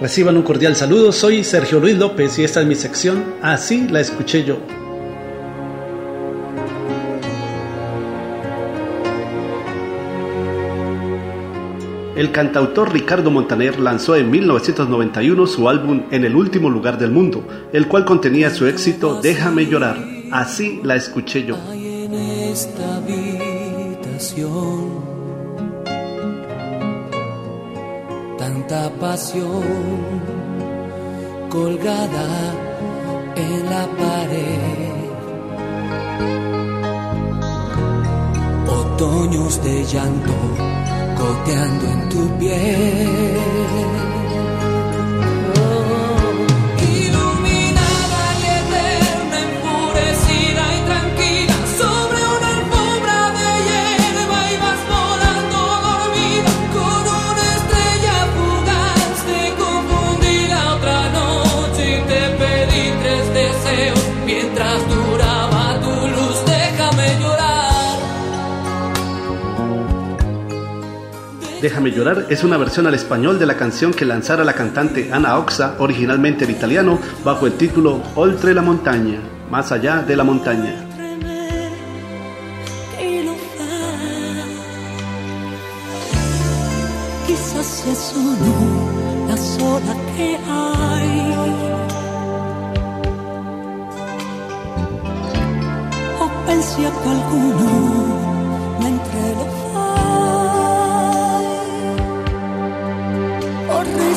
Reciban un cordial saludo, soy Sergio Luis López y esta es mi sección Así la escuché yo. El cantautor Ricardo Montaner lanzó en 1991 su álbum En el último lugar del mundo, el cual contenía su éxito Déjame llorar. Así la escuché yo. Tanta pasión colgada en la pared. Otoños de llanto goteando en tu piel. Déjame llorar es una versión al español de la canción que lanzara la cantante Ana Oxa, originalmente en italiano, bajo el título Oltre la montagna, más allá de la montaña. Chi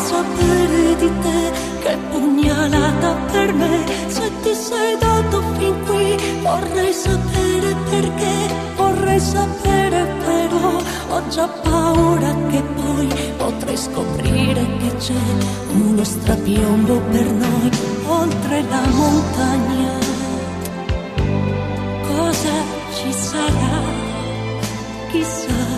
Sapere di te che pugnalata per me se ti sei dato fin qui. Vorrei sapere perché, vorrei sapere però ho già paura che poi potrei scoprire che c'è uno strapiombo per noi oltre la montagna. Cosa ci sarà? Chissà.